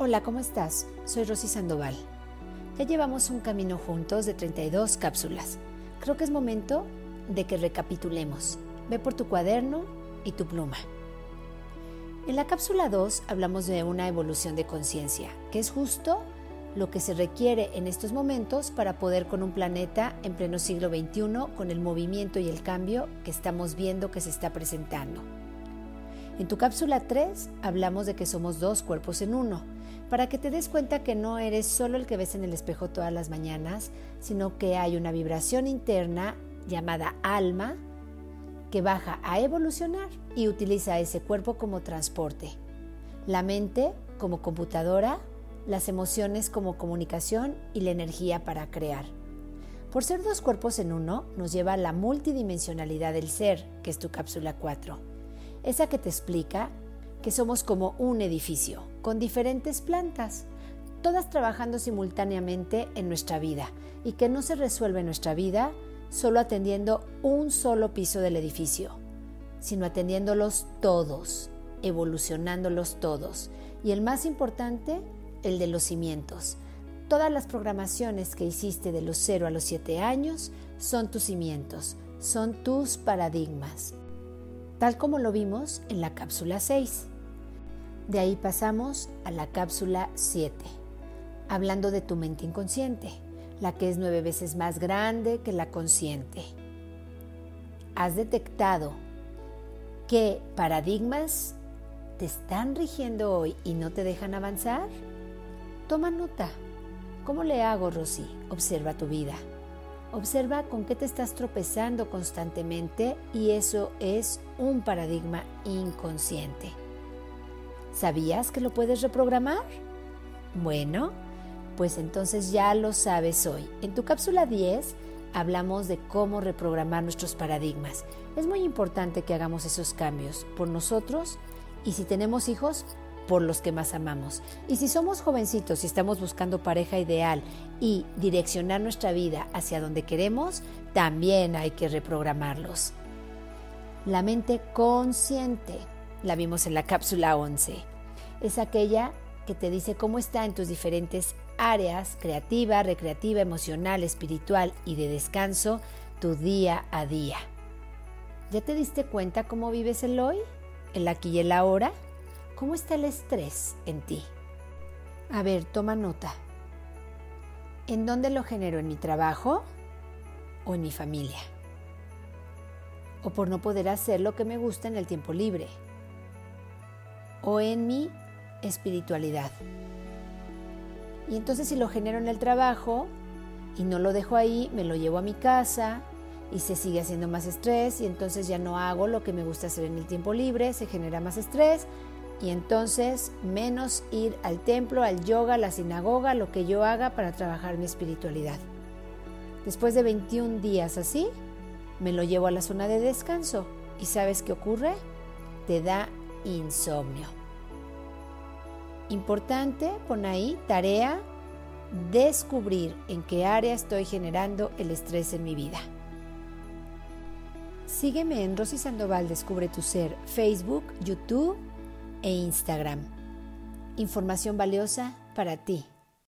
Hola, ¿cómo estás? Soy Rosy Sandoval. Ya llevamos un camino juntos de 32 cápsulas. Creo que es momento de que recapitulemos. Ve por tu cuaderno y tu pluma. En la cápsula 2 hablamos de una evolución de conciencia, que es justo lo que se requiere en estos momentos para poder con un planeta en pleno siglo XXI, con el movimiento y el cambio que estamos viendo que se está presentando. En tu cápsula 3 hablamos de que somos dos cuerpos en uno, para que te des cuenta que no eres solo el que ves en el espejo todas las mañanas, sino que hay una vibración interna llamada alma que baja a evolucionar y utiliza ese cuerpo como transporte. La mente como computadora, las emociones como comunicación y la energía para crear. Por ser dos cuerpos en uno, nos lleva a la multidimensionalidad del ser, que es tu cápsula 4 esa que te explica que somos como un edificio, con diferentes plantas, todas trabajando simultáneamente en nuestra vida y que no se resuelve nuestra vida solo atendiendo un solo piso del edificio, sino atendiéndolos todos, evolucionándolos todos. Y el más importante, el de los cimientos. Todas las programaciones que hiciste de los 0 a los 7 años son tus cimientos, son tus paradigmas tal como lo vimos en la cápsula 6. De ahí pasamos a la cápsula 7, hablando de tu mente inconsciente, la que es nueve veces más grande que la consciente. ¿Has detectado qué paradigmas te están rigiendo hoy y no te dejan avanzar? Toma nota. ¿Cómo le hago, Rosy? Observa tu vida. Observa con qué te estás tropezando constantemente y eso es un paradigma inconsciente. ¿Sabías que lo puedes reprogramar? Bueno, pues entonces ya lo sabes hoy. En tu cápsula 10 hablamos de cómo reprogramar nuestros paradigmas. Es muy importante que hagamos esos cambios por nosotros y si tenemos hijos, por los que más amamos. Y si somos jovencitos y estamos buscando pareja ideal y direccionar nuestra vida hacia donde queremos, también hay que reprogramarlos. La mente consciente, la vimos en la cápsula 11, es aquella que te dice cómo está en tus diferentes áreas, creativa, recreativa, emocional, espiritual y de descanso, tu día a día. ¿Ya te diste cuenta cómo vives el hoy, el aquí y el ahora? ¿Cómo está el estrés en ti? A ver, toma nota. ¿En dónde lo genero? ¿En mi trabajo o en mi familia? ¿O por no poder hacer lo que me gusta en el tiempo libre? ¿O en mi espiritualidad? Y entonces si lo genero en el trabajo y no lo dejo ahí, me lo llevo a mi casa y se sigue haciendo más estrés y entonces ya no hago lo que me gusta hacer en el tiempo libre, se genera más estrés y entonces menos ir al templo, al yoga, a la sinagoga, lo que yo haga para trabajar mi espiritualidad. Después de 21 días así, me lo llevo a la zona de descanso y ¿sabes qué ocurre? Te da insomnio. Importante, pon ahí tarea, descubrir en qué área estoy generando el estrés en mi vida. Sígueme en Rosy Sandoval Descubre tu Ser, Facebook, YouTube e Instagram. Información valiosa para ti.